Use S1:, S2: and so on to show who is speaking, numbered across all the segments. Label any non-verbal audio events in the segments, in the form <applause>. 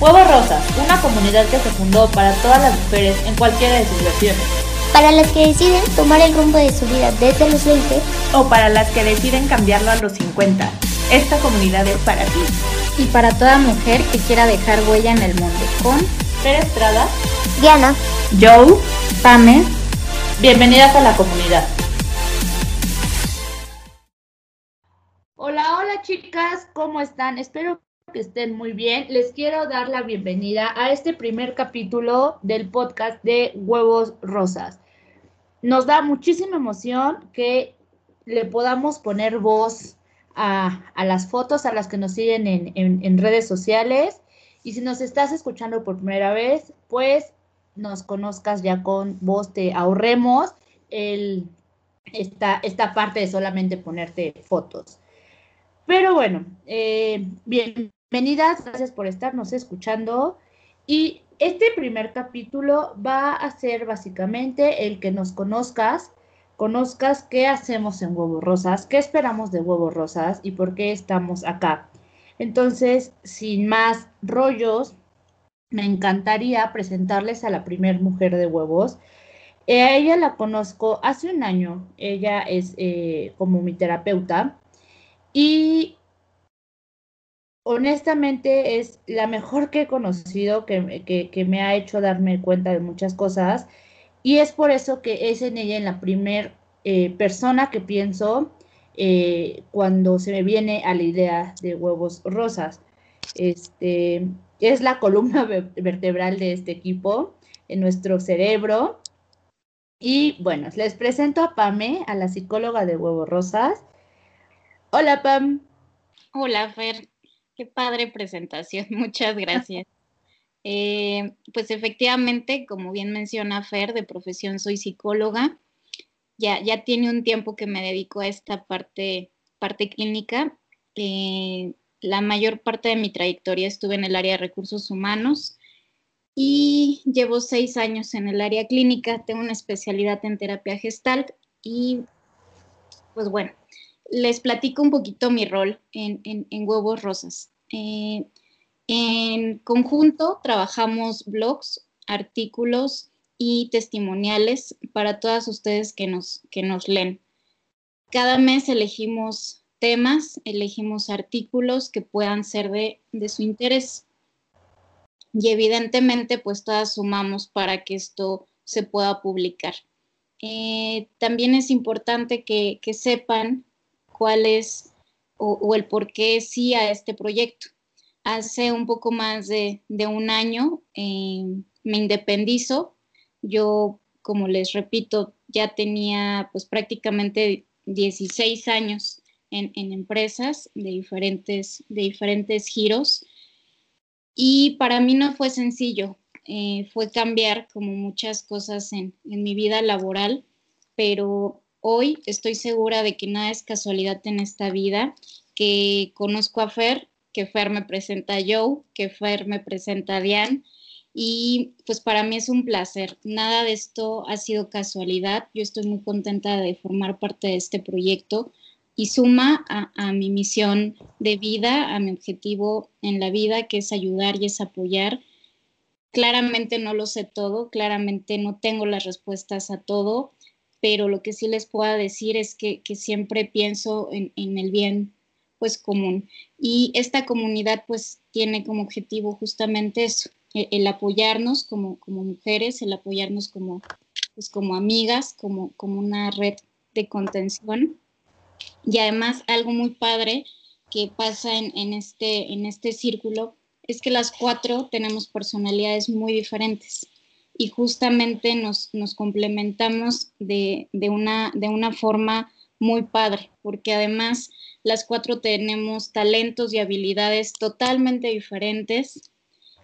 S1: Huevos Rosas, una comunidad que se fundó para todas las mujeres en cualquiera de sus versiones.
S2: Para las que deciden tomar el rumbo de su vida desde los 20
S1: o para las que deciden cambiarlo a los 50. Esta comunidad es para ti.
S3: Y para toda mujer que quiera dejar huella en el mundo. Con
S1: Fer Estrada,
S2: Diana,
S1: Joe,
S3: Pame.
S1: Bienvenidas a la comunidad. Hola, hola chicas, ¿cómo están? Espero que estén muy bien. Les quiero dar la bienvenida a este primer capítulo del podcast de Huevos Rosas. Nos da muchísima emoción que le podamos poner voz a, las fotos a las que nos siguen en, en redes sociales. Y si nos estás escuchando por primera vez, pues nos conozcas ya con voz, te ahorremos el, esta, esta parte de solamente ponerte fotos. Pero bueno, eh, bienvenidas, gracias por estarnos escuchando. Y este primer capítulo va a ser básicamente el que nos conozcas, conozcas qué hacemos en Huevos Rosas, qué esperamos de Huevos Rosas y por qué estamos acá. Entonces, sin más rollos, me encantaría presentarles a la primer mujer de huevos. Eh, a ella la conozco hace un año. Ella es eh, como mi terapeuta y honestamente es la mejor que he conocido, que, me ha hecho darme cuenta de muchas cosas. Y es por eso que es en ella en la primer eh, persona que pienso eh, cuando se me viene a la idea de huevos rosas. Este, es la columna <laughs> vertebral de este equipo en nuestro cerebro. Y bueno, les presento a Pame, a la psicóloga de huevos rosas. Hola, Pam.
S3: Hola, Fer. Qué padre presentación. <laughs> Muchas gracias. Eh, pues efectivamente, como bien menciona Fer, de profesión soy psicóloga. Ya, ya tiene un tiempo que me dedico a esta parte, parte clínica. Eh, la mayor parte de mi trayectoria estuve en el área de recursos humanos y llevo seis años en el área clínica. Tengo una especialidad en terapia gestal y pues bueno, les platico un poquito mi rol en, Huevos Rosas. Eh, en conjunto trabajamos blogs, artículos y testimoniales para todas ustedes que nos, que nos leen. Cada mes elegimos temas, elegimos artículos que puedan ser de, su interés. Y evidentemente, pues todas sumamos para que esto se pueda publicar. Eh, también es importante que, que sepan cuál es o, el por qué sí a este proyecto. Hace un poco más de, un año eh, me independizo. Yo, como les repito, ya tenía pues prácticamente 16 años en, empresas de diferentes, de diferentes giros. Y para mí no fue sencillo, eh, fue cambiar como muchas cosas en, en mi vida laboral, pero hoy estoy segura de que nada es casualidad en esta vida, que conozco a Fer, que Fer me presenta a Joe, que Fer me presenta a Diane. Y pues para mí es un placer. Nada de esto ha sido casualidad. Yo estoy muy contenta de formar parte de este proyecto y suma a, a, mi misión de vida, a mi objetivo en la vida, que es ayudar y es apoyar. Claramente no lo sé todo, claramente no tengo las respuestas a todo, pero lo que sí les puedo decir es que, siempre pienso en, el bien pues común. Y esta comunidad pues tiene como objetivo justamente eso, e, el, apoyarnos como, como, mujeres, el apoyarnos como, pues, como amigas, como, como una red de contención. Y además algo muy padre que pasa en, en, este, en este círculo es que las cuatro tenemos personalidades muy diferentes y justamente nos, nos complementamos de, una, de una forma muy padre, porque además las cuatro tenemos talentos y habilidades totalmente diferentes.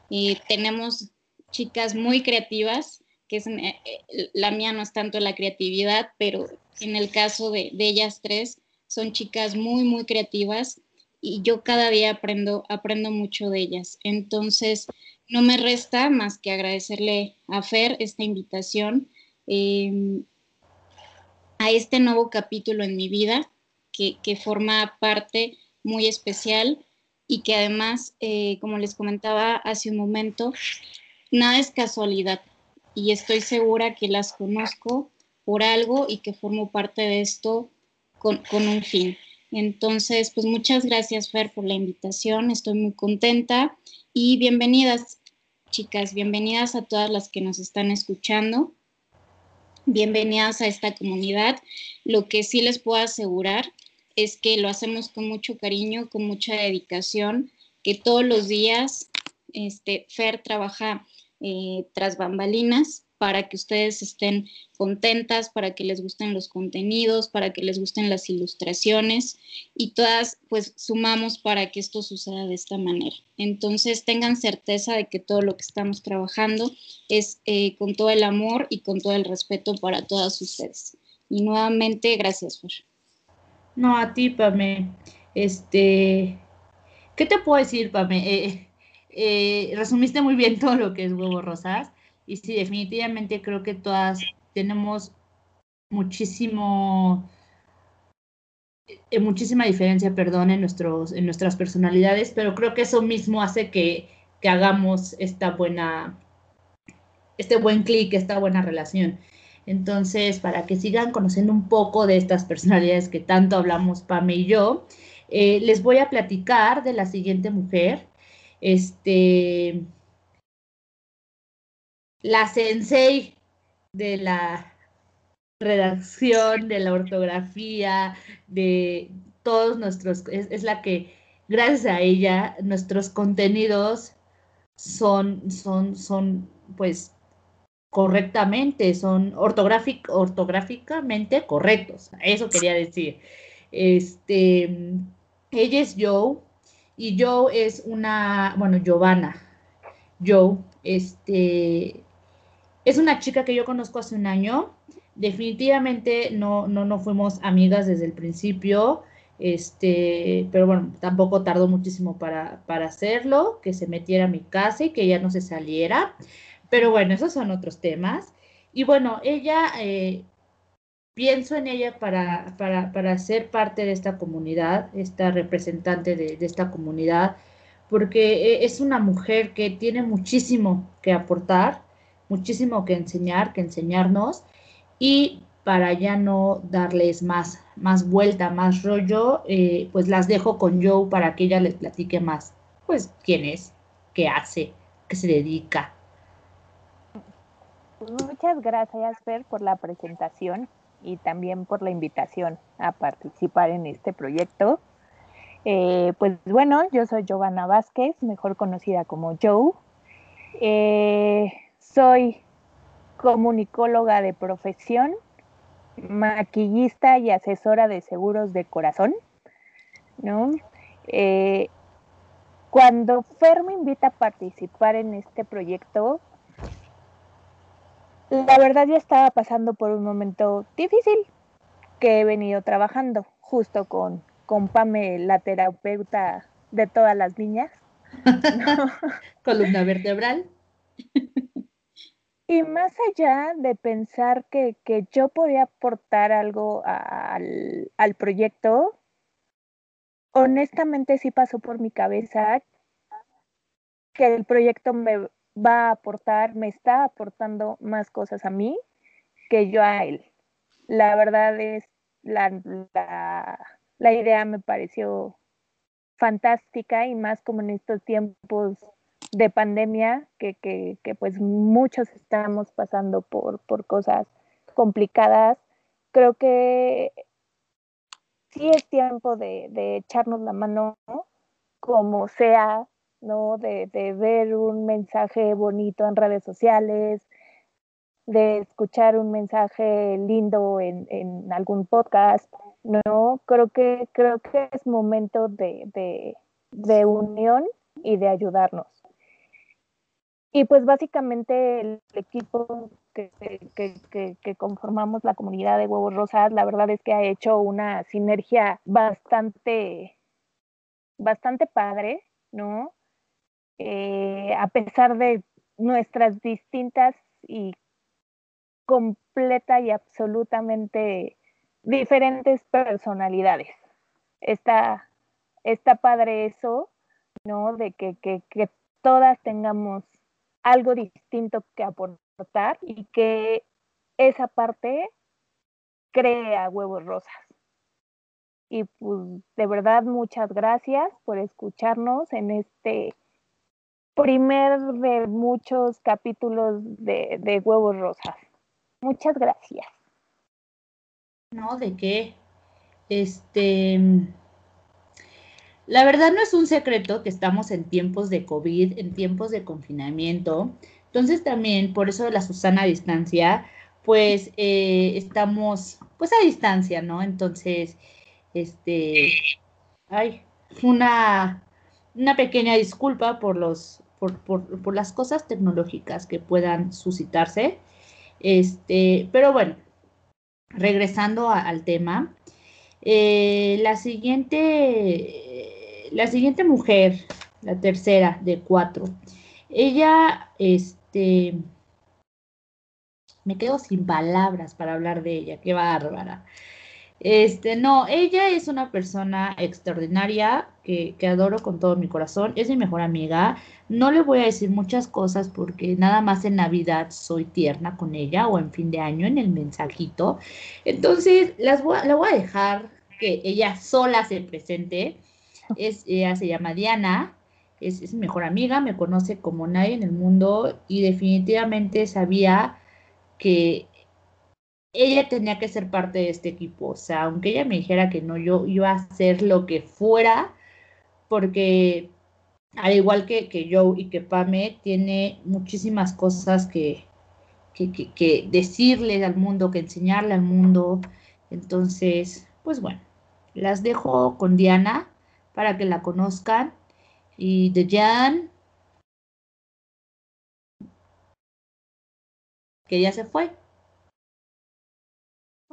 S3: y tenemos chicas muy creativas, que es, eh, eh, la mía no es tanto la creatividad, pero en el caso de, de, ellas tres, son chicas muy, muy creativas y yo cada día aprendo, aprendo mucho de ellas. Entonces, no me resta más que agradecerle a Fer esta invitación em, a este nuevo capítulo en mi vida que, forma parte muy especial y que además, eh, como les comentaba hace un momento, nada es casualidad y estoy segura que las conozco por algo y que formo parte de esto con, con un fin. Entonces, pues muchas gracias, Fer, por la invitación. Estoy muy contenta y bienvenidas, chicas, bienvenidas a todas las que nos están escuchando. Bienvenidas a esta comunidad. Lo que sí les puedo asegurar es que lo hacemos con mucho cariño, con mucha dedicación, que todos los días este, Fer trabaja eh, tras bambalinas para que ustedes estén contentas, para que les gusten los contenidos, para que les gusten las ilustraciones y todas pues sumamos para que esto suceda de esta manera. Entonces tengan certeza de que todo lo que estamos trabajando es eh, con todo el amor y con todo el respeto para todas ustedes. Y nuevamente, gracias, Fer.
S1: No, a ti, Pame. Este, ¿qué te puedo decir, Pame? Eh, eh, resumiste muy bien todo lo que es Huevo Rosas. Y sí, definitivamente creo que todas tenemos muchísimo, eh, muchísima diferencia, perdón, en, nuestros, en nuestras personalidades, pero creo que eso mismo hace que, que hagamos esta buena, este buen clic, esta buena relación. Entonces, para que sigan conociendo un poco de estas personalidades que tanto hablamos Pame y yo, eh, les voy a platicar de la siguiente mujer. Este, la sensei de la redacción, de la ortografía, de todos nuestros, es, la que gracias a ella nuestros contenidos son, son, son, pues, correctamente, son ortográficamente correctos. Eso quería decir. Este, ella es Joe y Joe es una, bueno, Giovanna. Joe, este, es una chica que yo conozco hace un año. Definitivamente no, no, no fuimos amigas desde el principio. Este, pero bueno, tampoco tardó muchísimo para, para hacerlo, que se metiera a mi casa y que ella no se saliera. Pero bueno, esos son otros temas. Y bueno, ella, eh, pienso en ella para, para, para, ser parte de esta comunidad, esta representante de, esta comunidad, porque eh, es una mujer que tiene muchísimo que aportar muchísimo que enseñar, que enseñarnos y para ya no darles más, más vuelta, más rollo, eh, pues las dejo con Joe para que ella les platique más, pues quién es, qué hace, qué se dedica.
S4: Muchas gracias, Fer, por la presentación y también por la invitación a participar en este proyecto. Eh, pues bueno, yo soy Giovanna Vázquez, mejor conocida como Joe. Eh, soy comunicóloga de profesión, maquillista y asesora de seguros de corazón, ¿no? Eh, cuando Fer me invita a participar en este proyecto, la verdad yo estaba pasando por un momento difícil que he venido trabajando justo con, con Pame, la terapeuta de todas las niñas. <laughs>
S1: Columna vertebral. <laughs>
S4: Y más allá de pensar que, yo podía aportar algo al, al, proyecto, honestamente sí pasó por mi cabeza que el proyecto me va a aportar, me está aportando más cosas a mí que yo a él. La verdad es, la, la, la idea me pareció fantástica y más como en estos tiempos de pandemia, que, que, que, pues muchos estamos pasando por, por cosas complicadas, creo que sí es tiempo de, de echarnos la mano, como sea, ¿no? De, de, ver un mensaje bonito en redes sociales, de escuchar un mensaje lindo en, en algún podcast, ¿no? Creo que, creo que es momento de, de, de unión y de ayudarnos. Y pues básicamente el equipo que, conformamos la comunidad de Huevos Rosas, la verdad es que ha hecho una sinergia bastante, bastante padre, ¿no? Eh, a pesar de nuestras distintas y completa y absolutamente diferentes personalidades. Está, está padre eso, ¿no? De que, que, que todas tengamos algo distinto que aportar y que esa parte crea huevos rosas. Y pues de verdad muchas gracias por escucharnos en este primer de muchos capítulos de, de huevos rosas. Muchas gracias.
S1: No, ¿de qué? Este, la verdad no es un secreto que estamos en tiempos de COVID, en tiempos de confinamiento. Entonces también, por eso de la Susana a distancia, pues eh, estamos pues a distancia, ¿no? Entonces, este, hay una, una pequeña disculpa por los, por, por, por las cosas tecnológicas que puedan suscitarse. Este, pero bueno, regresando al tema, eh, la siguiente, la siguiente mujer, la tercera de cuatro, ella, este, me quedo sin palabras para hablar de ella, qué bárbara. Este, no, ella es una persona extraordinaria que, que, adoro con todo mi corazón, es mi mejor amiga. No le voy a decir muchas cosas porque nada más en Navidad soy tierna con ella o en fin de año en el mensajito. Entonces, las voy, la voy a dejar que ella sola se presente. Es, ella se llama Diana, es, es mi mejor amiga, me conoce como nadie en el mundo y definitivamente sabía que ella tenía que ser parte de este equipo. O sea, aunque ella me dijera que no, yo iba a hacer lo que fuera, porque al igual que, que Joe y que Pame, tiene muchísimas cosas que, que, que, que decirle al mundo, que enseñarle al mundo. Entonces, pues bueno, las dejo con Diana para que la conozcan. Y de Jan, que ya se fue.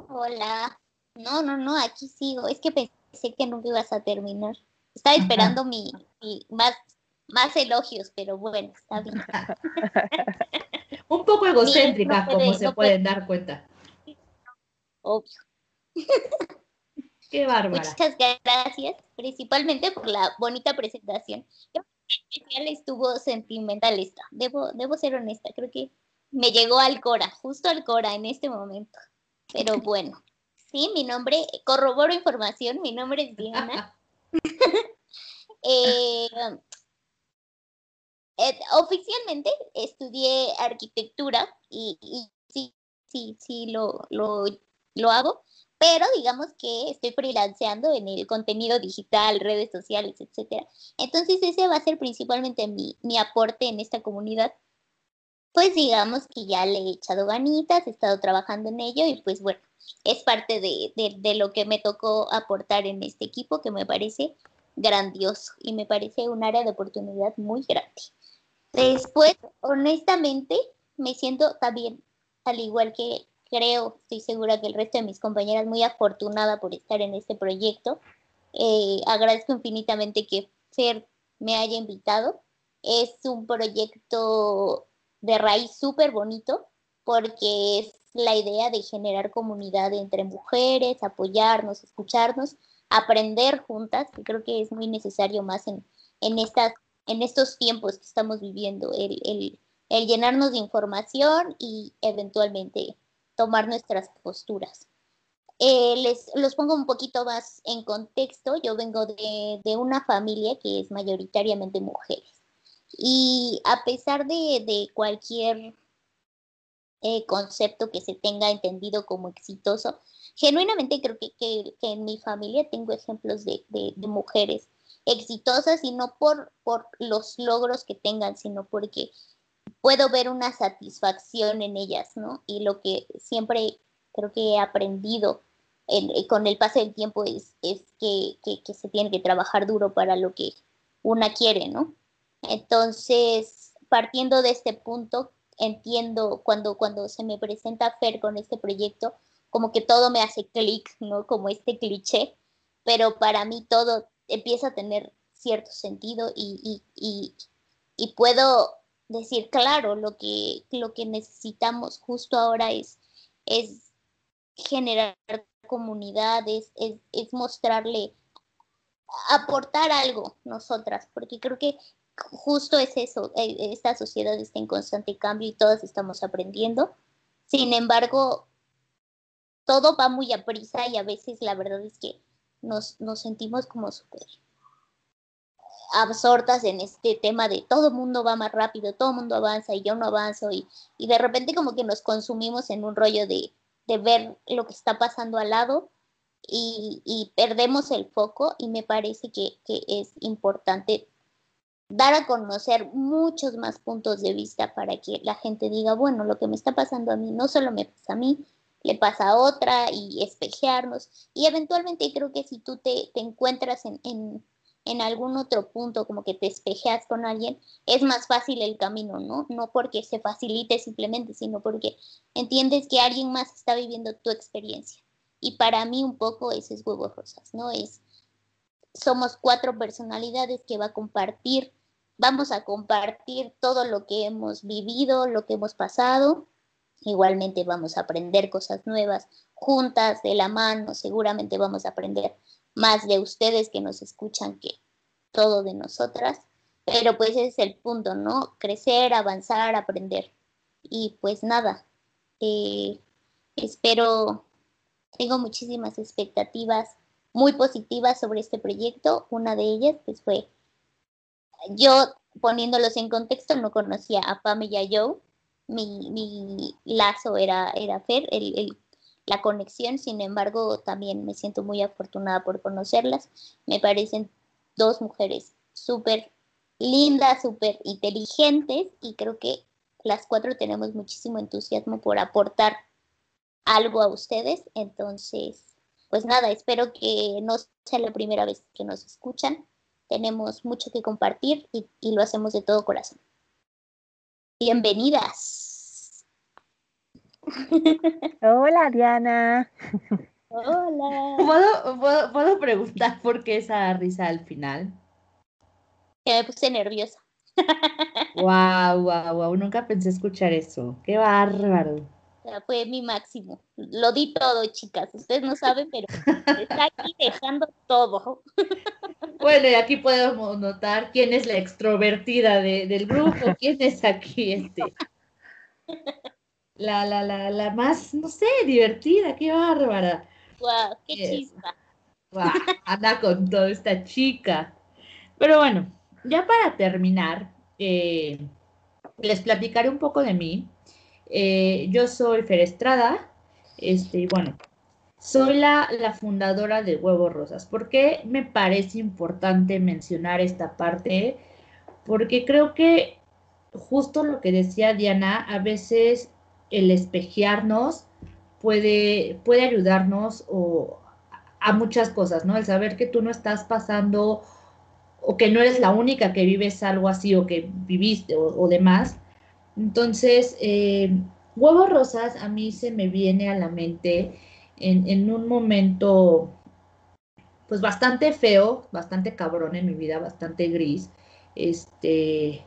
S2: Hola. No, no, no, aquí sigo. Es que pensé que nunca ibas a terminar. Estaba esperando mi, mi, más, más elogios, pero bueno, está bien. <laughs>
S1: Un poco egocéntrica, no puede, como se no pueden puede. dar cuenta.
S2: Obvio. <laughs>
S1: Qué bárbara.
S2: Muchas gracias, principalmente por la bonita presentación. Especial estuvo sentimental esta. Debo, debo ser honesta, creo que me llegó al Cora, justo al Cora en este momento. Pero <laughs> bueno, sí, mi nombre, corroboro información, mi nombre es Diana. <laughs> eh, eh, oficialmente estudié arquitectura y, y sí, sí, sí, lo, lo, lo hago, pero digamos que estoy freelanceando en el contenido digital, redes sociales, etcétera. Entonces ese va a ser principalmente mi, mi aporte en esta comunidad pues digamos que ya le he echado ganitas, he estado trabajando en ello y pues bueno, es parte de, de, de, lo que me tocó aportar en este equipo que me parece grandioso y me parece un área de oportunidad muy grande. Después, honestamente, me siento también, al igual que creo, estoy segura que el resto de mis compañeras, muy afortunada por estar en este proyecto. Eh, agradezco infinitamente que Fer me haya invitado. Es un proyecto de raíz súper bonito porque es la idea de generar comunidad entre mujeres, apoyarnos, escucharnos, aprender juntas, que creo que es muy necesario más en, en, estas, en estos tiempos que estamos viviendo, el, el, el llenarnos de información y eventualmente tomar nuestras posturas. Eh, les los pongo un poquito más en contexto. Yo vengo de, de una familia que es mayoritariamente mujeres. Y a pesar de, de cualquier eh, concepto que se tenga entendido como exitoso, genuinamente creo que, que, que en mi familia tengo ejemplos de, de, mujeres exitosas y no por, por los logros que tengan, sino porque puedo ver una satisfacción en ellas, ¿no? Y lo que siempre creo que he aprendido en, con el paso del tiempo es, es que, que, que se tiene que trabajar duro para lo que una quiere, ¿no? Entonces, partiendo de este punto, entiendo cuando, cuando se me presenta Fer con este proyecto, como que todo me hace clic, ¿no? Como este cliché, pero para mí todo empieza a tener cierto sentido y, y, y, y puedo decir, claro, lo que, lo que necesitamos justo ahora es, es generar comunidades, es, es mostrarle aportar algo nosotras, porque creo que justo es eso, eh, esta sociedad está en constante cambio y todas estamos aprendiendo. Sin embargo, todo va muy a prisa y a veces la verdad es que nos, nos sentimos como súper absortas en este tema de todo mundo va más rápido, todo mundo avanza y yo no avanzo y, y de repente como que nos consumimos en un rollo de, de ver lo que está pasando al lado y, y perdemos el foco y me parece que, que, es importante dar a conocer muchos más puntos de vista para que la gente diga, bueno, lo que me está pasando a mí no solo me pasa a mí, le pasa a otra y espejearnos. Y eventualmente creo que si tú te, te encuentras en, en, en, algún otro punto, como que te espejeas con alguien, es más fácil el camino, ¿no? No porque se facilite simplemente, sino porque entiendes que alguien más está viviendo tu experiencia. Y para mí un poco ese es huevos rosas, ¿no? Es, somos cuatro personalidades que va a compartir, vamos a compartir todo lo que hemos vivido, lo que hemos pasado Igualmente vamos a aprender cosas nuevas juntas, de la mano, seguramente vamos a aprender más de ustedes que nos escuchan que todo de nosotras. Pero pues ese es el punto, ¿no? Crecer, avanzar, aprender. Y pues nada, eh, espero, tengo muchísimas expectativas muy positivas sobre este proyecto. Una de ellas pues fue, yo poniéndolos en contexto, no conocía a Pam y a Joe mi, mi lazo era, era Fer, el, el, la conexión, sin embargo, también me siento muy afortunada por conocerlas. Me parecen dos mujeres súper lindas, súper inteligentes y creo que las cuatro tenemos muchísimo entusiasmo por aportar algo a ustedes. Entonces, pues nada, espero que no sea la primera vez que nos escuchan. Tenemos mucho que compartir y, y lo hacemos de todo corazón. Bienvenidas. <laughs>
S4: Hola, Diana.
S2: Hola.
S1: ¿Puedo, preguntar por qué esa risa al final?
S2: Que me puse nerviosa.
S1: Wow, wow, wow. Nunca pensé escuchar eso. Qué bárbaro.
S2: Fue mi máximo. Lo di todo, chicas. Ustedes no saben, pero está aquí dejando todo. <laughs>
S1: Bueno, y aquí podemos notar quién es la extrovertida del grupo, quién es aquí este. <laughs> La, la, la, la más, no sé, divertida, qué bárbara.
S2: Wow, qué chispa.
S1: Wow, <laughs> anda con toda esta chica. Pero bueno, ya para terminar, eh, les platicaré un poco de mí. Eh, yo soy Fer Estrada, este, y bueno, soy la, la, fundadora de Huevos Rosas. ¿Por qué me parece importante mencionar esta parte? Porque creo que justo lo que decía Diana, a veces el espejearnos puede, puede ayudarnos o, a muchas cosas, ¿no? El saber que tú no estás pasando o que no eres la única que vives algo así o que viviste o, demás, entonces, eh, huevos rosas a mí se me viene a la mente en, un momento, pues bastante feo, bastante cabrón en mi vida, bastante gris, este,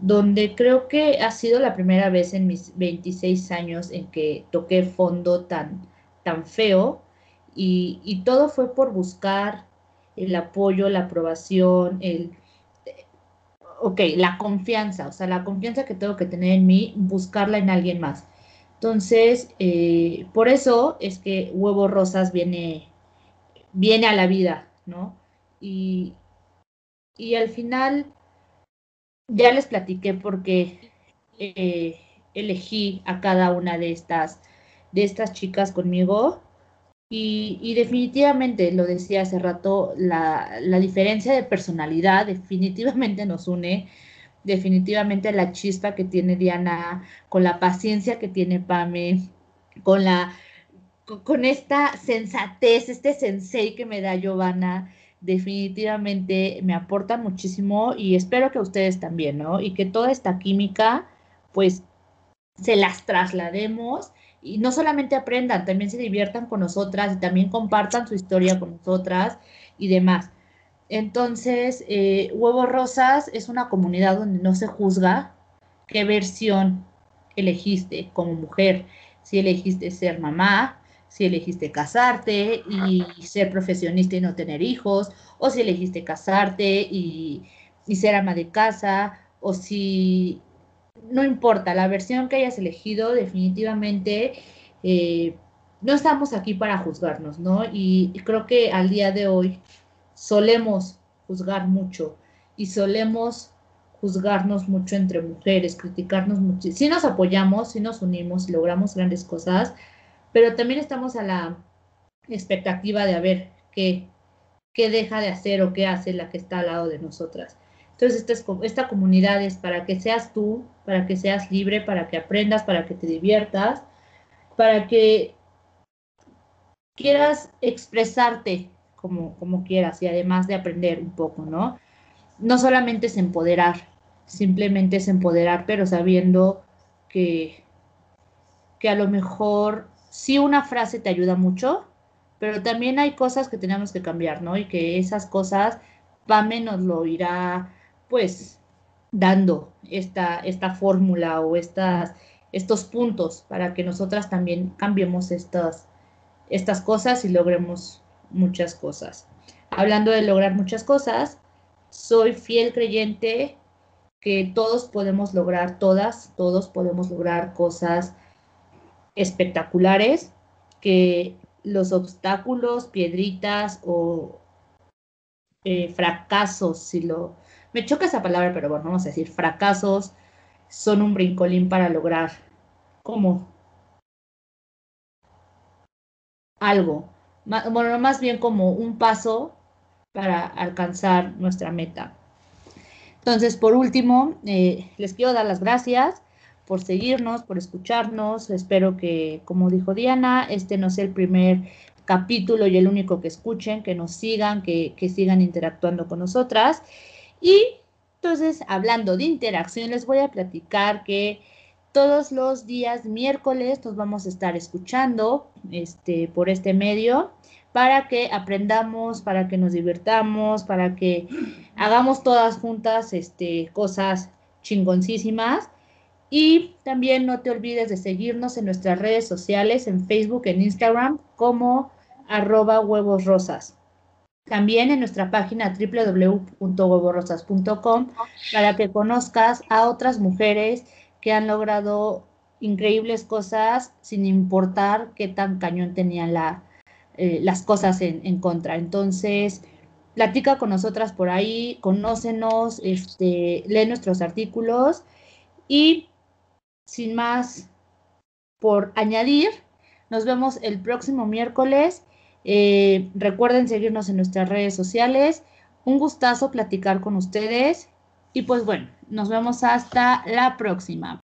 S1: donde creo que ha sido la primera vez en mis 26 años en que toqué fondo tan, tan feo y, y todo fue por buscar el apoyo, la aprobación, el ok, la confianza, o sea, la confianza que tengo que tener en mí, buscarla en alguien más. Entonces, eh, por eso es que Huevo Rosas viene, viene a la vida, ¿no? Y, y al final, ya les platiqué porque eh, elegí a cada una de estas, de estas chicas conmigo. Y, definitivamente, lo decía hace rato, la, diferencia de personalidad definitivamente nos une, definitivamente la chispa que tiene Diana, con la paciencia que tiene Pame, con la con esta sensatez, este sensei que me da Giovanna, definitivamente me aporta muchísimo y espero que ustedes también, ¿no? Y que toda esta química, pues, se las traslademos y no solamente aprendan, también se diviertan con nosotras y también compartan su historia con nosotras y demás. Entonces, eh, Huevos Rosas es una comunidad donde no se juzga qué versión elegiste como mujer. Si elegiste ser mamá, si elegiste casarte y ser profesionista y no tener hijos, o si elegiste casarte y, ser ama de casa, o si no importa, la versión que hayas elegido, definitivamente eh, no estamos aquí para juzgarnos, ¿no? Y creo que al día de hoy solemos juzgar mucho y solemos juzgarnos mucho entre mujeres, criticarnos mucho. Sí nos apoyamos, sí nos unimos, logramos grandes cosas, pero también estamos a la expectativa de a ver qué, qué deja de hacer o qué hace la que está al lado de nosotras. Entonces, esta, esta comunidad es para que seas tú, para que seas libre, para que aprendas, para que te diviertas, para que quieras expresarte como, como quieras y además de aprender un poco, ¿no? No solamente es empoderar, simplemente es empoderar, pero sabiendo que, que a lo mejor sí una frase te ayuda mucho, pero también hay cosas que tenemos que cambiar, ¿no? Y que esas cosas Pame nos lo irá, pues, dando esta, esta fórmula o estas, estos puntos para que nosotras también cambiemos estas, estas cosas y logremos muchas cosas. Hablando de lograr muchas cosas, soy fiel creyente que todos podemos lograr, todas, todos podemos lograr cosas espectaculares, que los obstáculos, piedritas o eh, fracasos, si lo... Me choca esa palabra, pero bueno, vamos a decir, fracasos son un brincolín para lograr como algo, bueno, más bien como un paso para alcanzar nuestra meta. Entonces, por último, eh, les quiero dar las gracias por seguirnos, por escucharnos. Espero que, como dijo Diana, este no sea el primer capítulo y el único que escuchen, que nos sigan, que, que sigan interactuando con nosotras. Y entonces, hablando de interacción, les voy a platicar que todos los días miércoles nos vamos a estar escuchando este, por este medio para que aprendamos, para que nos divirtamos, para que hagamos todas juntas este, cosas chingoncísimas. Y también no te olvides de seguirnos en nuestras redes sociales, en Facebook, en Instagram, como arroba huevos. También en nuestra página www.huevorosas.com para que conozcas a otras mujeres que han logrado increíbles cosas sin importar qué tan cañón tenían eh, las cosas en, contra. Entonces, platica con nosotras por ahí, conócenos, este, lee nuestros artículos y sin más por añadir, nos vemos el próximo miércoles. Eh, recuerden seguirnos en nuestras redes sociales. Un gustazo platicar con ustedes. Y pues bueno, nos vemos hasta la próxima.